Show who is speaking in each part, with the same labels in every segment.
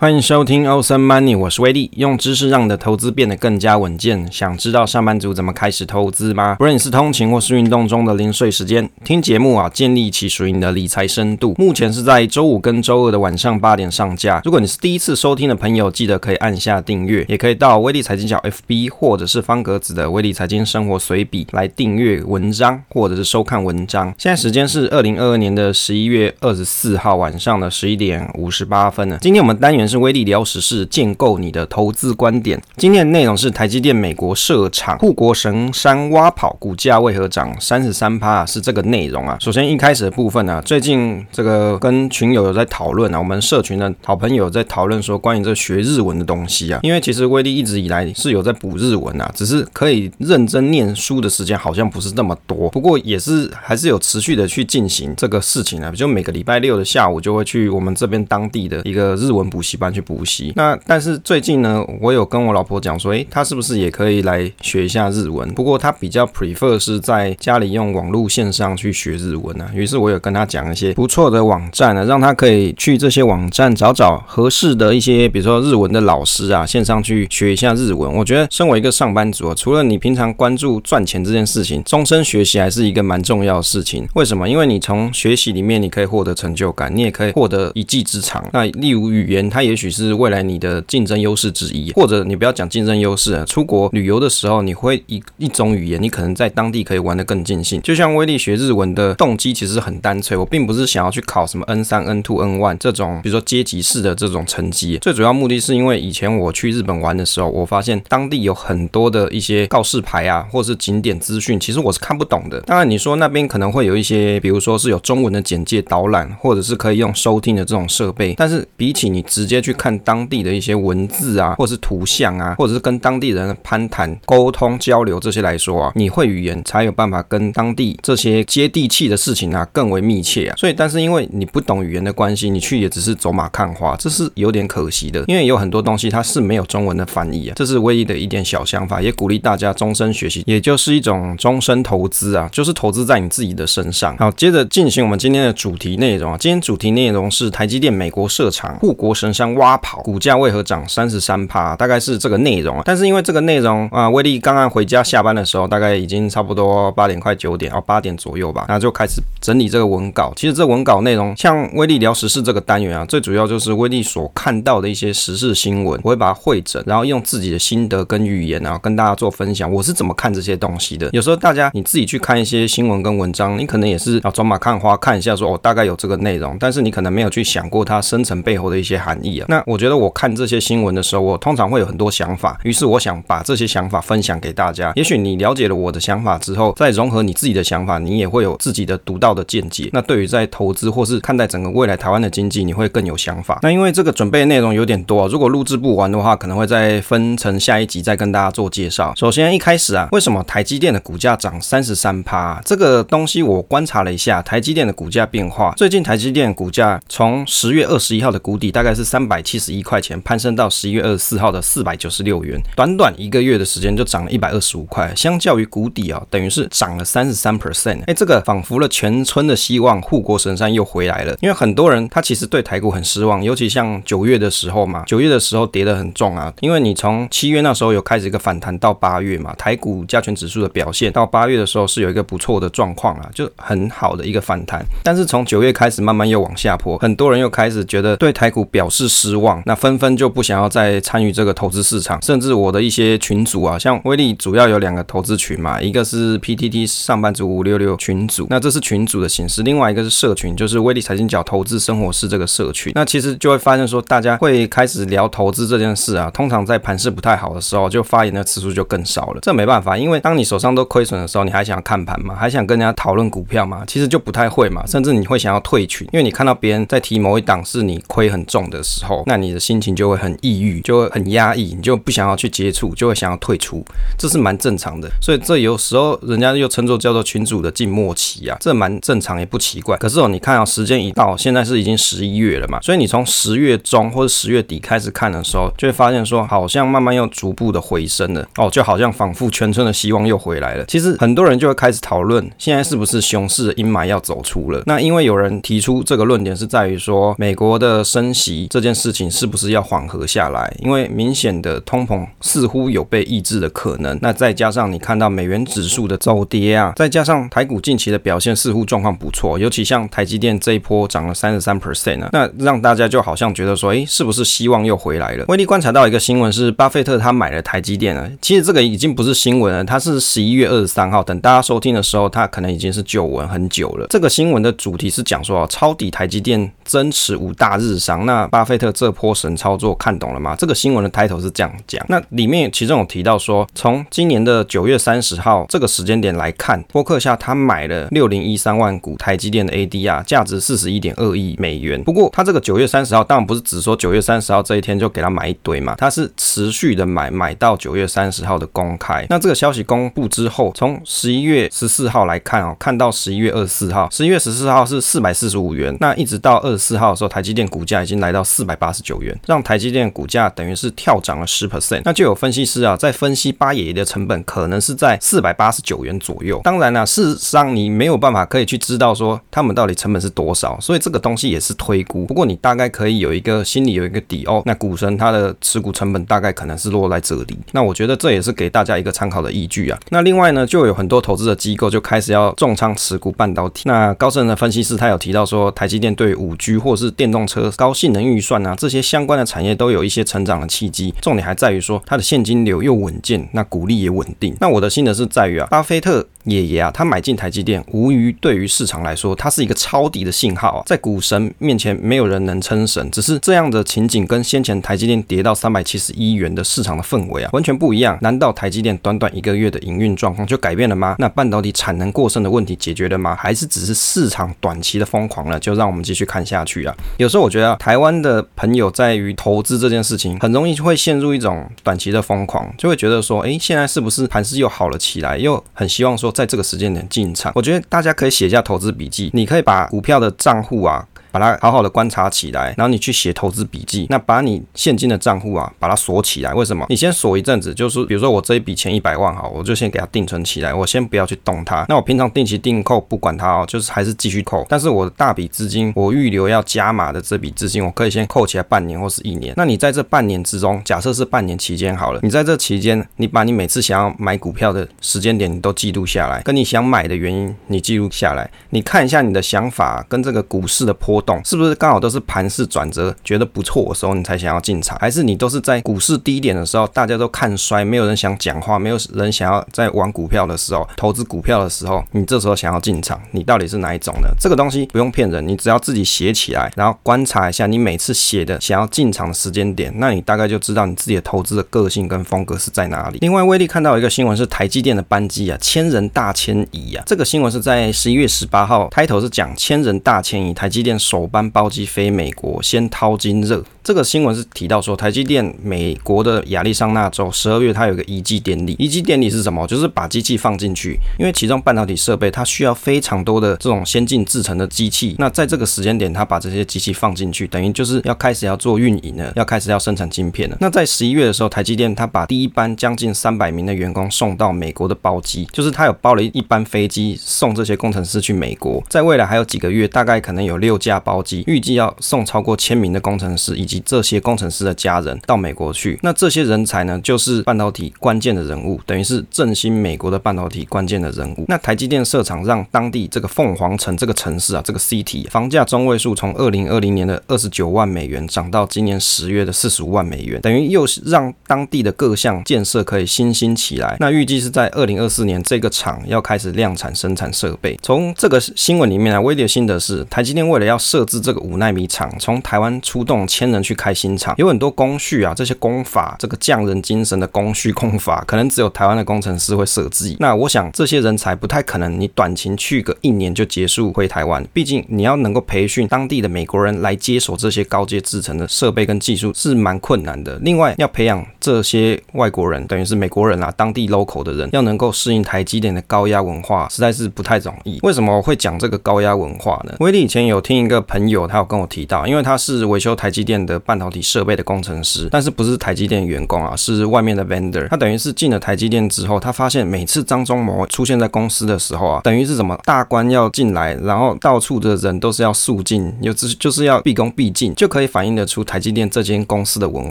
Speaker 1: 欢迎收听 Awesome Money，我是威利，用知识让你的投资变得更加稳健。想知道上班族怎么开始投资吗？不论你是通勤或是运动中的零碎时间，听节目啊，建立起属于你的理财深度。目前是在周五跟周二的晚上八点上架。如果你是第一次收听的朋友，记得可以按下订阅，也可以到威利财经角 FB 或者是方格子的威利财经生活随笔来订阅文章或者是收看文章。现在时间是二零二二年的十一月二十四号晚上的十一点五十八分呢。今天我们单元。是威力聊时事，建构你的投资观点。今天的内容是台积电美国设厂，护国神山挖跑，股价为何涨三十三趴？是这个内容啊。首先一开始的部分呢、啊，最近这个跟群友有在讨论啊，我们社群的好朋友在讨论说，关于这学日文的东西啊。因为其实威力一直以来是有在补日文啊，只是可以认真念书的时间好像不是那么多。不过也是还是有持续的去进行这个事情啊，就每个礼拜六的下午就会去我们这边当地的一个日文补习班去补习，那但是最近呢，我有跟我老婆讲说，诶，她是不是也可以来学一下日文？不过她比较 prefer 是在家里用网络线上去学日文、啊。于是我有跟她讲一些不错的网站、啊，让她可以去这些网站找找合适的一些，比如说日文的老师啊，线上去学一下日文。我觉得身为一个上班族啊，除了你平常关注赚钱这件事情，终身学习还是一个蛮重要的事情。为什么？因为你从学习里面你可以获得成就感，你也可以获得一技之长。那例如语言，它也许是未来你的竞争优势之一，或者你不要讲竞争优势啊，出国旅游的时候，你会一一种语言，你可能在当地可以玩得更尽兴。就像威利学日文的动机其实很单纯，我并不是想要去考什么 N 三、N two、N one 这种，比如说阶级式的这种成绩。最主要目的是因为以前我去日本玩的时候，我发现当地有很多的一些告示牌啊，或是景点资讯，其实我是看不懂的。当然你说那边可能会有一些，比如说是有中文的简介导览，或者是可以用收听的这种设备，但是比起你直接去看当地的一些文字啊，或者是图像啊，或者是跟当地人攀谈、沟通、交流这些来说啊，你会语言才有办法跟当地这些接地气的事情啊更为密切啊。所以，但是因为你不懂语言的关系，你去也只是走马看花，这是有点可惜的。因为有很多东西它是没有中文的翻译啊，这是唯一的一点小想法，也鼓励大家终身学习，也就是一种终身投资啊，就是投资在你自己的身上。好，接着进行我们今天的主题内容啊，今天主题内容是台积电美国设厂，护国神山挖跑，股价为何涨三十三趴？大概是这个内容啊。但是因为这个内容啊，威利刚刚回家下班的时候，大概已经差不多八点快九点哦，八点左右吧，那就开始整理这个文稿。其实这文稿内容，像威利聊时事这个单元啊，最主要就是威利所看到的一些时事新闻，我会把它汇整，然后用自己的心得跟语言啊，跟大家做分享。我是怎么看这些东西的？有时候大家你自己去看一些新闻跟文章，你可能也是啊走马看花看一下说，说哦大概有这个内容，但是你可能没有去想过它深层背后的一些含义那我觉得我看这些新闻的时候，我通常会有很多想法，于是我想把这些想法分享给大家。也许你了解了我的想法之后，再融合你自己的想法，你也会有自己的独到的见解。那对于在投资或是看待整个未来台湾的经济，你会更有想法。那因为这个准备内容有点多，如果录制不完的话，可能会再分成下一集再跟大家做介绍。首先一开始啊，为什么台积电的股价涨三十三趴？这个东西我观察了一下，台积电的股价变化。最近台积电股价从十月二十一号的谷底，大概是三三百七十一块钱，攀升到十一月二十四号的四百九十六元，短短一个月的时间就涨了一百二十五块，相较于谷底啊，等于是涨了三十三 percent。哎，这个仿佛了全村的希望，护国神山又回来了。因为很多人他其实对台股很失望，尤其像九月的时候嘛，九月的时候跌得很重啊。因为你从七月那时候有开始一个反弹，到八月嘛，台股加权指数的表现到八月的时候是有一个不错的状况啊，就很好的一个反弹。但是从九月开始慢慢又往下坡，很多人又开始觉得对台股表示失望，那纷纷就不想要再参与这个投资市场，甚至我的一些群组啊，像威利主要有两个投资群嘛，一个是 PTT 上班族五六六群组，那这是群组的形式；另外一个是社群，就是威利财经角投资生活室这个社群。那其实就会发现说，大家会开始聊投资这件事啊，通常在盘势不太好的时候，就发言的次数就更少了。这没办法，因为当你手上都亏损的时候，你还想要看盘吗？还想跟人家讨论股票吗？其实就不太会嘛，甚至你会想要退群，因为你看到别人在提某一档是你亏很重的时候，那你的心情就会很抑郁，就会很压抑，你就不想要去接触，就会想要退出，这是蛮正常的。所以这有时候人家又称作叫做群组的静默期啊，这蛮正常也不奇怪。可是哦，你看啊，时间一到，现在是已经十一月了嘛，所以你从十月中或者十月底开始看的时候，就会发现说，好像慢慢又逐步的回升了哦，就好像仿佛全村的希望又回来了。其实很多人就会开始讨论，现在是不是熊市的阴霾要走出了？那因为有人提出这个论点是在于说，美国的升息这件。件事情是不是要缓和下来？因为明显的通膨似乎有被抑制的可能。那再加上你看到美元指数的走跌啊，再加上台股近期的表现似乎状况不错，尤其像台积电这一波涨了三十三 percent 呢，那让大家就好像觉得说，诶，是不是希望又回来了？威力观察到一个新闻是，巴菲特他买了台积电了。其实这个已经不是新闻了，它是十一月二十三号，等大家收听的时候，它可能已经是旧闻很久了。这个新闻的主题是讲说啊，抄底台积电，增持五大日商。那巴菲特这波神操作看懂了吗？这个新闻的 title 是这样讲。那里面其中有提到说，从今年的九月三十号这个时间点来看，波克夏他买了六零一三万股台积电的 ADR，价值四十一点二亿美元。不过他这个九月三十号当然不是只说九月三十号这一天就给他买一堆嘛，他是持续的买，买到九月三十号的公开。那这个消息公布之后，从十一月十四号来看哦，看到十一月二十四号，十一月十四号是四百四十五元，那一直到二十四号的时候，台积电股价已经来到四百八十九元，让台积电股价等于是跳涨了十 percent。那就有分析师啊，在分析八爷爷的成本可能是在四百八十九元左右。当然了，事实上你没有办法可以去知道说他们到底成本是多少，所以这个东西也是推估。不过你大概可以有一个心里有一个底哦。那股神他的持股成本大概可能是落在这里。那我觉得这也是给大家一个参考的依据啊。那另外呢，就有很多投资的机构就开始要重仓持股半导体。那高盛的分析师他有提到说，台积电对五 G 或是电动车高性能预算那，这些相关的产业都有一些成长的契机。重点还在于说，它的现金流又稳健，那股利也稳定。那我的心得是在于啊，巴菲特。爷爷啊，他买进台积电，无疑对于市场来说，它是一个抄底的信号啊。在股神面前，没有人能称神。只是这样的情景跟先前台积电跌到三百七十一元的市场的氛围啊，完全不一样。难道台积电短短一个月的营运状况就改变了吗？那半导体产能过剩的问题解决了吗？还是只是市场短期的疯狂了？就让我们继续看下去啊。有时候我觉得啊，台湾的朋友在于投资这件事情，很容易会陷入一种短期的疯狂，就会觉得说，诶，现在是不是盘势又好了起来？又很希望说。在这个时间点进场，我觉得大家可以写一下投资笔记。你可以把股票的账户啊。把它好好的观察起来，然后你去写投资笔记。那把你现金的账户啊，把它锁起来。为什么？你先锁一阵子，就是比如说我这一笔钱一百万哈，我就先给它定存起来，我先不要去动它。那我平常定期定扣不管它哦，就是还是继续扣。但是我的大笔资金，我预留要加码的这笔资金，我可以先扣起来半年或是一年。那你在这半年之中，假设是半年期间好了，你在这期间，你把你每次想要买股票的时间点，你都记录下来，跟你想买的原因你记录下来，你看一下你的想法跟这个股市的波动是不是刚好都是盘势转折，觉得不错的时候，你才想要进场，还是你都是在股市低点的时候，大家都看衰，没有人想讲话，没有人想要在玩股票的时候，投资股票的时候，你这时候想要进场，你到底是哪一种呢？这个东西不用骗人，你只要自己写起来，然后观察一下你每次写的想要进场的时间点，那你大概就知道你自己的投资的个性跟风格是在哪里。另外，威力看到一个新闻是台积电的班机啊，千人大迁移啊，这个新闻是在十一月十八号，开头是讲千人大迁移，台积电首班。包机飞美国，先掏金热。这个新闻是提到说，台积电美国的亚利桑那州十二月它有个移机典礼。移机典礼是什么？就是把机器放进去，因为其中半导体设备它需要非常多的这种先进制程的机器。那在这个时间点，它把这些机器放进去，等于就是要开始要做运营了，要开始要生产晶片了。那在十一月的时候，台积电它把第一班将近三百名的员工送到美国的包机，就是它有包了一班飞机送这些工程师去美国。在未来还有几个月，大概可能有六架包机。预计要送超过千名的工程师以及这些工程师的家人到美国去。那这些人才呢，就是半导体关键的人物，等于是振兴美国的半导体关键的人物。那台积电设厂，让当地这个凤凰城这个城市啊，这个 city 房价中位数从二零二零年的二十九万美元涨到今年十月的四十五万美元，等于又是让当地的各项建设可以新兴起来。那预计是在二零二四年，这个厂要开始量产生产设备。从这个新闻里面啊，威力的心得是，台积电为了要设置这个五纳米厂，从台湾出动千人去开新厂，有很多工序啊，这些工法，这个匠人精神的工序工法，可能只有台湾的工程师会设计。那我想这些人才不太可能，你短期去个一年就结束回台湾，毕竟你要能够培训当地的美国人来接手这些高阶制程的设备跟技术是蛮困难的。另外要培养这些外国人，等于是美国人啊，当地 local 的人，要能够适应台积电的高压文化，实在是不太容易。为什么会讲这个高压文化呢？威利以前有听一个朋友，他有跟我提到，因为他是维修台积电的半导体设备的工程师，但是不是台积电员工啊，是外面的 vendor。他等于是进了台积电之后，他发现每次张忠谋出现在公司的时候啊，等于是什么大官要进来，然后到处的人都是要肃静，有就是就是要毕恭毕敬，就可以反映得出台积电这间公司的文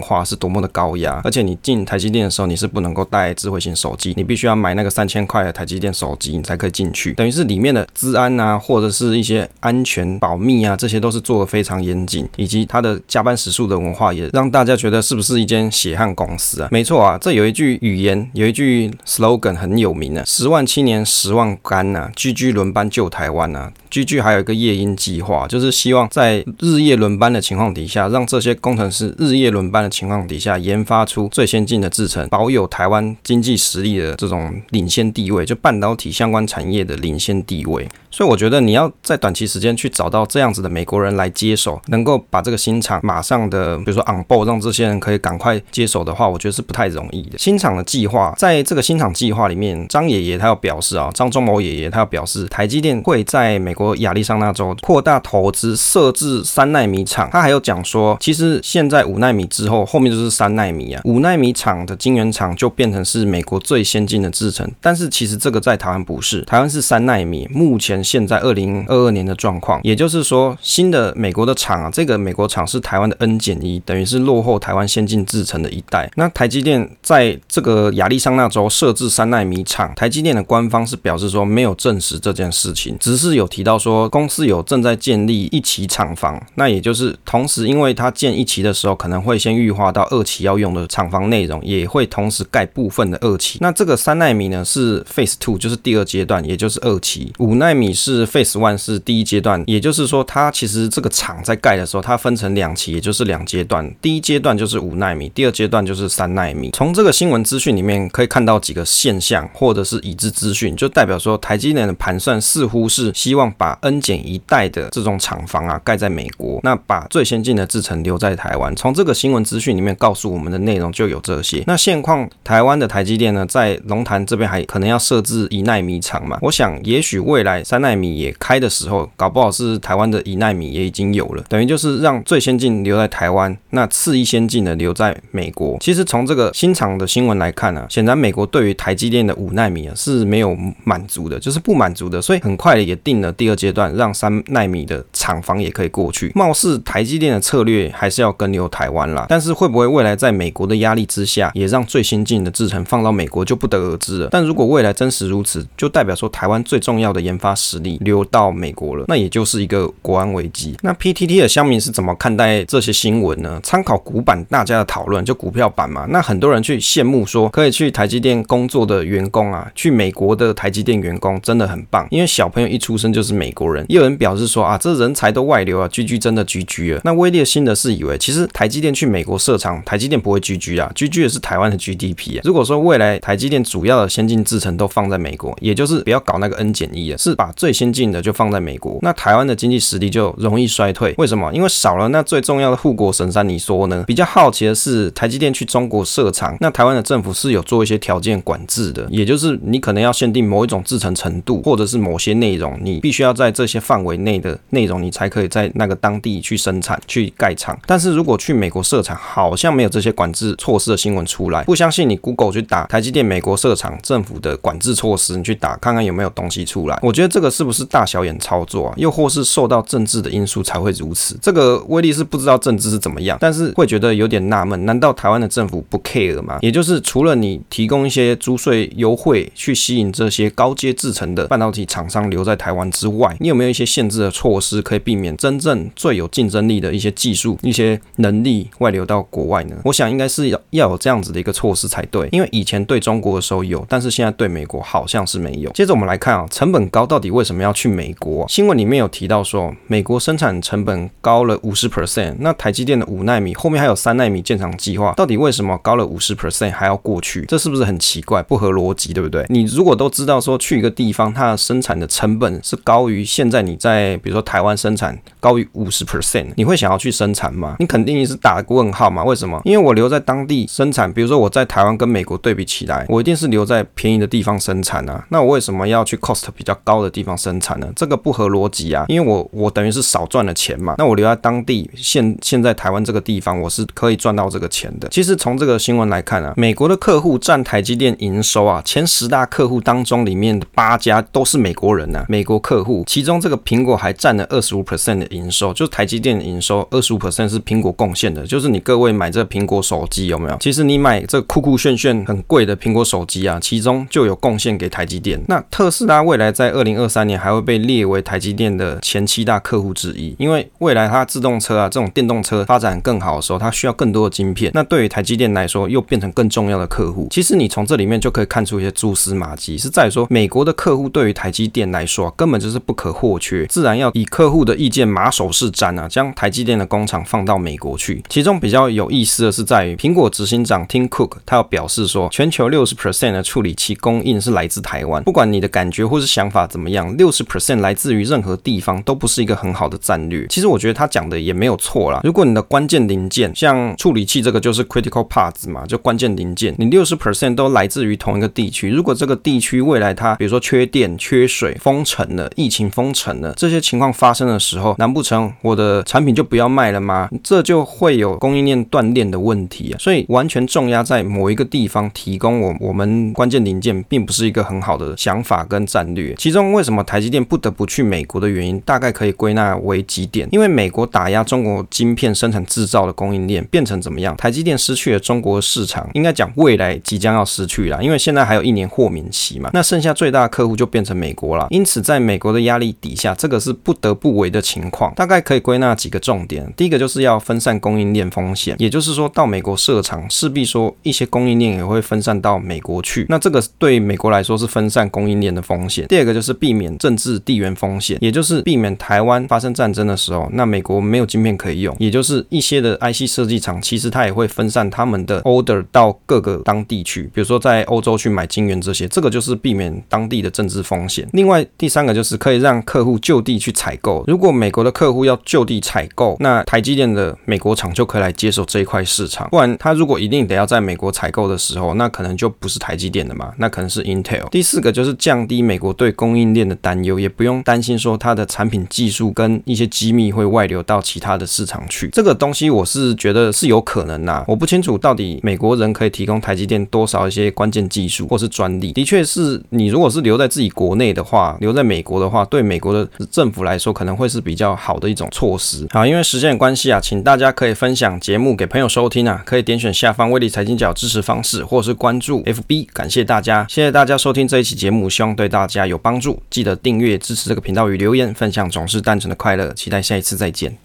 Speaker 1: 化是多么的高压。而且你进台积电的时候，你是不能够带智慧型手机，你必须要买那个三千块的台积电手机，你才可以进去。等于是里面的治安啊，或者是一些安全保密啊，这些都是做的非常严谨，以及它的加班时数的文化，也让大家觉得是不是一间血汗公司啊？没错啊，这有一句语言，有一句 slogan 很有名啊：十万青年十万干呐、居居轮班救台湾呐、啊。GG 还有一个夜鹰计划，就是希望在日夜轮班的情况底下，让这些工程师日夜轮班的情况底下，研发出最先进的制程，保有台湾经济实力的这种领先地位，就半导体相关产业的领先地位。所以我觉得你要在短期时间去找到这样子的美国人来接手，能够把这个新厂马上的，比如说 on board，让这些人可以赶快接手的话，我觉得是不太容易的。新厂的计划，在这个新厂计划里面，张爷爷他要表示啊，张忠谋爷爷他要表示，台积电会在美国亚利桑那州扩大投资，设置三奈米厂。他还有讲说，其实现在五奈米之后，后面就是三奈米啊，五纳米厂的晶圆厂就变成是美国最先进的制程。但是其实这个在台湾不是，台湾是三纳米，目前。现在二零二二年的状况，也就是说，新的美国的厂啊，这个美国厂是台湾的 N 减一，等于是落后台湾先进制程的一代。那台积电在这个亚利桑那州设置三纳米厂，台积电的官方是表示说没有证实这件事情，只是有提到说公司有正在建立一期厂房。那也就是同时，因为它建一期的时候可能会先预化到二期要用的厂房内容，也会同时盖部分的二期。那这个三奈米呢是 Phase Two，就是第二阶段，也就是二期。五奈米。是 Phase One 是第一阶段，也就是说，它其实这个厂在盖的时候，它分成两期，也就是两阶段。第一阶段就是五奈米，第二阶段就是三奈米。从这个新闻资讯里面可以看到几个现象，或者是已知资讯，就代表说台积电的盘算似乎是希望把 N 减一代的这种厂房啊盖在美国，那把最先进的制程留在台湾。从这个新闻资讯里面告诉我们的内容就有这些。那现况台湾的台积电呢，在龙潭这边还可能要设置一奈米厂嘛？我想也许未来三奈。奈米也开的时候，搞不好是台湾的一奈米也已经有了，等于就是让最先进留在台湾，那次一先进的留在美国。其实从这个新厂的新闻来看呢、显然美国对于台积电的五奈米啊是没有满足的，就是不满足的，所以很快也定了第二阶段，让三奈米的厂房也可以过去。貌似台积电的策略还是要跟留台湾啦，但是会不会未来在美国的压压力之下，也让最先进的制程放到美国就不得而知了。但如果未来真实如此，就代表说台湾最重要的研发实力流到美国了，那也就是一个国安危机。那 PTT 的乡民是怎么看待这些新闻呢？参考股版大家的讨论，就股票版嘛。那很多人去羡慕说，可以去台积电工作的员工啊，去美国的台积电员工真的很棒，因为小朋友一出生就是美国人。也有人表示说啊，这人才都外流啊居居真的居居了。那威利心的是以为，其实台积电去美国设厂，台积电不会居居 GG 啊，GG 的是台湾的 GDP 啊。如果说未来台积电主要的先进制程都放在美国，也就是不要搞那个 N 减一啊，是把最先进的就放在美国，那台湾的经济实力就容易衰退。为什么？因为少了那最重要的护国神山。你说呢？比较好奇的是，台积电去中国设厂，那台湾的政府是有做一些条件管制的，也就是你可能要限定某一种制程程度，或者是某些内容，你必须要在这些范围内的内容，你才可以在那个当地去生产、去盖厂。但是如果去美国设厂，好像没有这些管制措施的新闻出来。不相信你 Google 去打台积电美国设厂政府的管制措施，你去打看看有没有东西出来。我觉得这个是不是大？小眼操作啊，又或是受到政治的因素才会如此。这个威利是不知道政治是怎么样，但是会觉得有点纳闷。难道台湾的政府不 care 吗？也就是除了你提供一些租税优惠去吸引这些高阶制程的半导体厂商留在台湾之外，你有没有一些限制的措施可以避免真正最有竞争力的一些技术、一些能力外流到国外呢？我想应该是要有这样子的一个措施才对。因为以前对中国的时候有，但是现在对美国好像是没有。接着我们来看啊，成本高到底为什么要去？美国新闻里面有提到说，美国生产成本高了五十 percent。那台积电的五纳米后面还有三纳米建厂计划，到底为什么高了五十 percent 还要过去？这是不是很奇怪，不合逻辑，对不对？你如果都知道说去一个地方，它的生产的成本是高于现在你在比如说台湾生产高于五十 percent，你会想要去生产吗？你肯定是打个问号嘛？为什么？因为我留在当地生产，比如说我在台湾跟美国对比起来，我一定是留在便宜的地方生产啊。那我为什么要去 cost 比较高的地方生产呢？这个不合逻辑啊，因为我我等于是少赚了钱嘛。那我留在当地，现现在台湾这个地方，我是可以赚到这个钱的。其实从这个新闻来看啊，美国的客户占台积电营收啊，前十大客户当中里面的八家都是美国人呐、啊，美国客户，其中这个苹果还占了二十五 percent 的营收，就是台积电营收二十五 percent 是苹果贡献的。就是你各位买这苹果手机有没有？其实你买这酷酷炫炫很贵的苹果手机啊，其中就有贡献给台积电。那特斯拉未来在二零二三年还会被列为台积电的前七大客户之一，因为未来它自动车啊这种电动车发展更好的时候，它需要更多的晶片。那对于台积电来说，又变成更重要的客户。其实你从这里面就可以看出一些蛛丝马迹，是在说美国的客户对于台积电来说根本就是不可或缺，自然要以客户的意见马首是瞻啊，将台积电的工厂放到美国去。其中比较有意思的是在于苹果果执行长 Tim Cook，他要表示说，全球六十 percent 的处理器供应是来自台湾。不管你的感觉或是想法怎么样，六十 percent 来自于任何地方都不是一个很好的战略。其实我觉得他讲的也没有错啦。如果你的关键零件像处理器这个就是 critical parts 嘛，就关键零件，你六十 percent 都来自于同一个地区。如果这个地区未来它比如说缺电、缺水、封城了、疫情封城了，这些情况发生的时候，难不成我的产品就不要卖了吗？这就会有供应链断裂的问题啊。所以完全重压在某一个地方提供我我们关键零件，并不是一个很好的想法跟战略。其中为什么台积电不得不去美国的原因，大概可以归纳为几点：因为美国打压中国晶片生产制造的供应链，变成怎么样？台积电失去了中国市场，应该讲未来即将要失去了，因为现在还有一年豁免期嘛。那剩下最大的客户就变成美国了。因此，在美国的压力底下，这个是不得不为的情况。大概可以归纳几个重点：第一个就是要分散供应链风险，也就是说到美国设厂，势必说一些供应链也会分散到美国去。那这个对美国来说是分散供应链的风险。第二个就是避免政治地缘风险，也就是避免台湾发生战争的时候，那美国没有晶片可以用，也就是一些的 IC 设计厂，其实它也会分散他们的 order 到各个当地去，比如说在欧洲去买晶圆这些，这个就是避免当地的政治风险。另外第三个就是可以让客户就地去采购。如果美国的客户要就地采购，那台积电的美国厂就可以来接手这一块市场。不然他如果一定得要在美国采购的时候，那可能就不是台积电的嘛，那可能是 Intel。第四个就是降低美国对供应链的担忧，也不用担心说它的产品技术跟一些机密会外流到其他的市场去。这个东西我是觉得是有可能呐，我不清楚到底美国人可以提供台积电多少一些关键技术或是专利。的确是你如果是留在自己国内的话，留在美国的话，对美国的政府来说可能会是比较好的一种措施。好，因为时间的关系啊，请大家可以分享节目给朋友收听啊，可以点选下方威力财经角支持方式，或是关注 FB，感谢大家，谢谢大家收听这一期节目，希望对大家有帮助。记得订阅支持这个频道与留言分享，总是单纯的快乐。期待下一次再见。